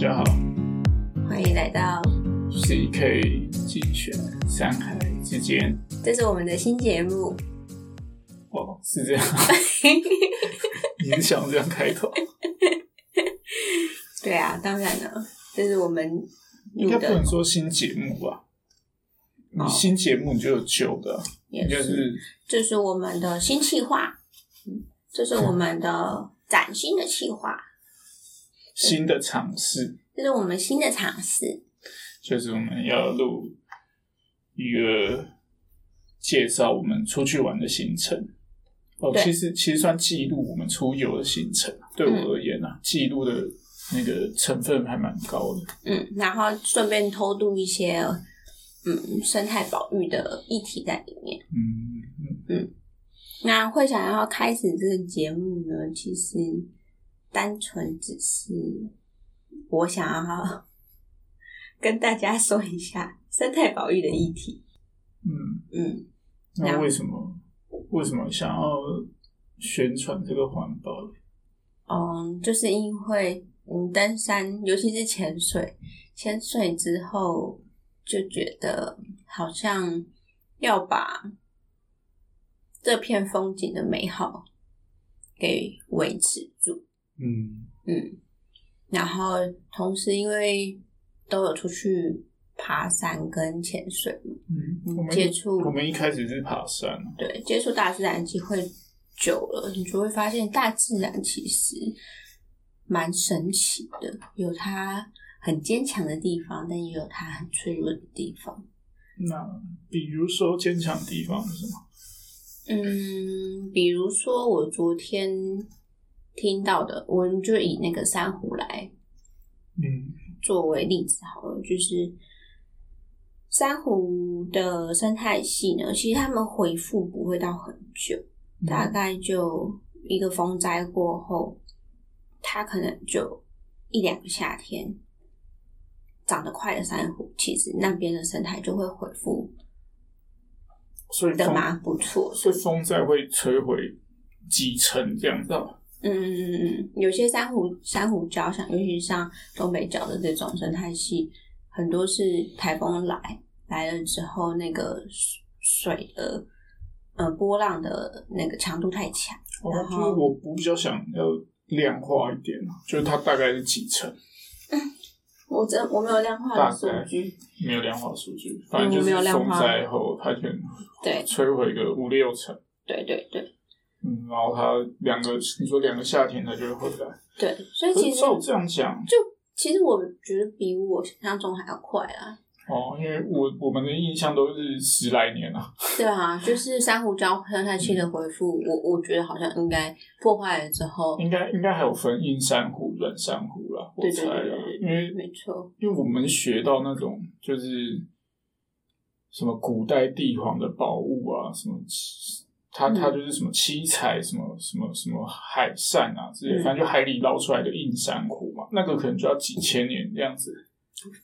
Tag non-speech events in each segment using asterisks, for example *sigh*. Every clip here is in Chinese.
家好，欢迎来到 CK 精选山海之间。这是我们的新节目。哦，是这样，*laughs* 你是想这样开头？对啊，当然了，这是我们应该不能说新节目吧？你新节目你就有旧的，应该是这是我们的新企划，嗯，这是我们的崭新的企划，新的尝试，这是我们新的尝试，就是我们要录一个介绍我们出去玩的行程。哦，其实其实算记录我们出游的行程，对我而言啊，记录的那个成分还蛮高的。嗯，然后顺便偷渡一些嗯生态保育的议题在里面。嗯嗯嗯。那会想要开始这个节目呢，其实单纯只是我想要 *laughs* 跟大家说一下生态保育的议题。嗯嗯。那为什么？为什么想要宣传这个环保？嗯，就是因为嗯，登山，尤其是潜水，潜水之后就觉得好像要把这片风景的美好给维持住。嗯嗯，然后同时因为都有出去。爬山跟潜水嗯，接触我们一开始是爬山，对，接触大自然机会久了，你就会发现大自然其实蛮神奇的，有它很坚强的地方，但也有它很脆弱的地方。那比如说坚强地方是什么？嗯，比如说我昨天听到的，我们就以那个珊瑚来，嗯，作为例子好了，就是。珊瑚的生态系呢，其实他们回复不会到很久，大概就一个风灾过后，它可能就一两个夏天，长得快的珊瑚，其实那边的生态就会恢复，所以的蛮不错。所以风灾会摧毁几层这样子？嗯嗯嗯嗯，有些珊瑚珊瑚礁，像尤其是像东北角的这种生态系。很多是台风来来了之后，那个水的呃波浪的那个强度太强。然后我我比较想要量化一点，就是它大概是几层？*laughs* 我真我没有量化数据，没有量化数据，反正就是风灾后它就对摧毁个五六层。对对对，嗯，然后他两个你说两个夏天他就会回来。对，所以其实照这样讲就。其实我觉得比我想象中还要快啊！哦，因为我我们的印象都是十来年啊。对啊，*laughs* 就是珊瑚礁生态系的回复，我我觉得好像应该破坏了之后，应该应该还有分硬珊瑚、软珊瑚啦。我猜啊，因为没错，因为我们学到那种就是什么古代帝皇的宝物啊，什么。它它就是什么七彩什么什么什么海扇啊之类，反正就海里捞出来的硬珊瑚嘛，那个可能就要几千年这样子。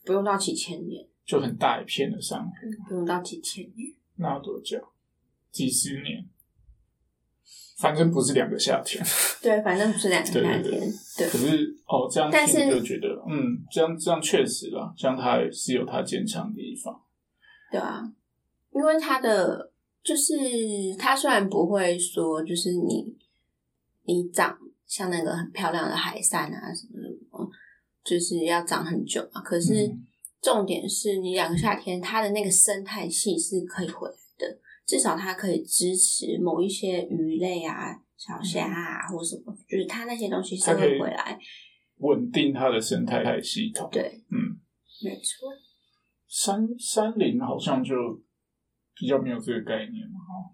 不用到几千年，就很大一片的珊瑚。不用到几千年，那要多久？几十年？反正不是两个夏天。*laughs* 对，反正不是两个夏天。对。可是哦，这样听就觉得，嗯，这样这样确实啦，这样它是有它坚强的地方。对啊，因为它的。就是它虽然不会说，就是你你长像那个很漂亮的海扇啊什么什么，就是要长很久嘛。可是重点是你两个夏天，它的那个生态系是可以回来的，至少它可以支持某一些鱼类啊、小虾啊或什么，就是它那些东西是会回来，稳定它的生态系统。对，嗯，没错。山山林好像就。比较没有这个概念嘛，哈。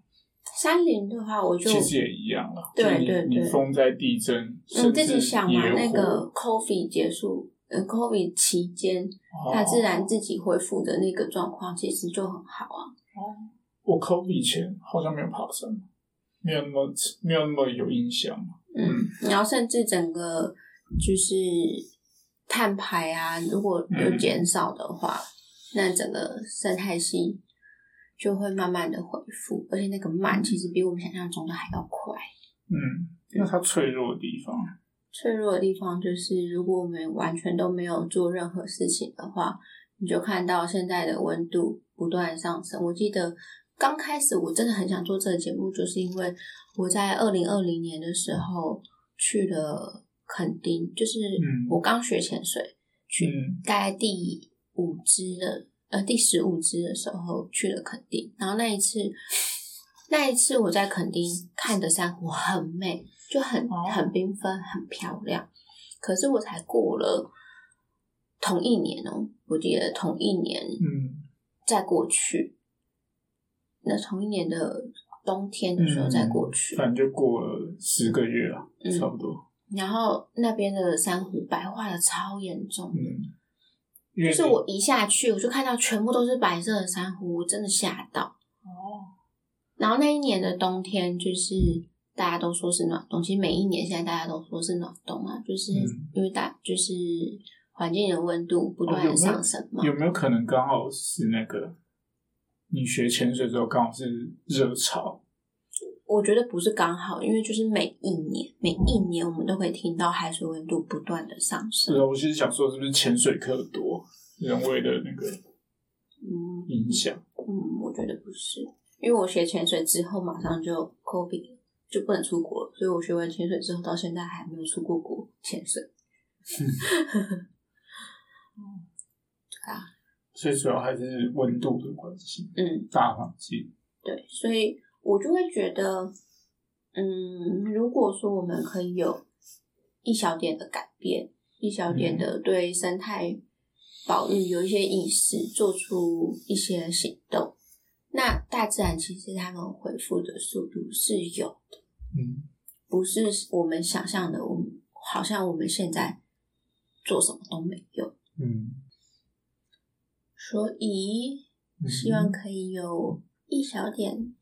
山林的话，我就其实也一样了。对对对，你风灾、地震，你自己想嘛，那个 COVID 结束，呃，COVID 期间，它自然自己恢复的那个状况，其实就很好啊。哦，我 COVID 前好像没有爬山，没有那么没有那么有印象。嗯，然后甚至整个就是碳排啊，如果有减少的话，那整个生态系。就会慢慢的恢复，而且那个慢其实比我们想象中的还要快。嗯，那它脆弱的地方，脆弱的地方就是，如果我们完全都没有做任何事情的话，你就看到现在的温度不断上升。我记得刚开始我真的很想做这个节目，就是因为我在二零二零年的时候去了垦丁，就是我刚学潜水，去大概第五支的呃第十五支的时候去了垦丁，然后那一次。那一次我在垦丁看的珊瑚很美，就很很缤纷，很漂亮。可是我才过了同一年哦，我记得同一年，嗯，再过去，那同一年的冬天的时候再过去，反正就过了十个月了，差不多。然后那边的珊瑚白化的超严重，嗯，就是我一下去，我就看到全部都是白色的珊瑚，我真的吓到。哦然后那一年的冬天，就是大家都说是暖冬。其实每一年现在大家都说是暖冬啊，就是因为大就是环境的温度不断的上升嘛。有没有可能刚好是那个你学潜水之后刚好是热潮？我觉得不是刚好，因为就是每一年每一年我们都会听到海水温度不断的上升。对啊，我其实想说是不是潜水课多人为的那个嗯影响？嗯，我觉得不是。因为我学潜水之后，马上就 COVID 就不能出国，所以我学完潜水之后，到现在还没有出过国潜水。*laughs* 对啊，所以主要还是温度的关系。嗯，大环境。对，所以我就会觉得，嗯，如果说我们可以有一小点的改变，一小点的对生态保育有一些意识，做出一些行动。那大自然其实他们回复的速度是有的，嗯，不是我们想象的，我们好像我们现在做什么都没有，嗯，所以希望可以有一小点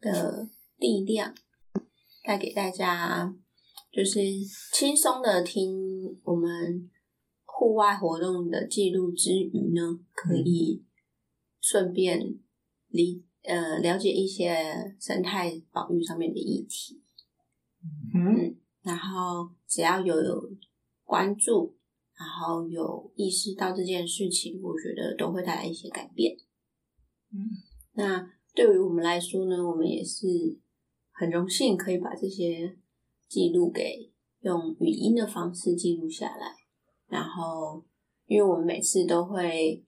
的力量带给大家，就是轻松的听我们户外活动的记录之余呢，可以顺便。理呃了解一些生态保育上面的议题，嗯，然后只要有关注，然后有意识到这件事情，我觉得都会带来一些改变。嗯，那对于我们来说呢，我们也是很荣幸可以把这些记录给用语音的方式记录下来，然后因为我们每次都会。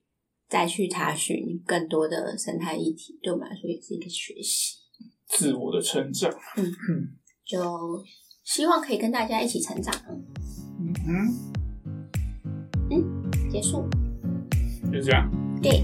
再去查询更多的生态议题，对我们来说也是一个学习，自我的成长。嗯嗯，就希望可以跟大家一起成长。嗯嗯，嗯，结束，就这样。对。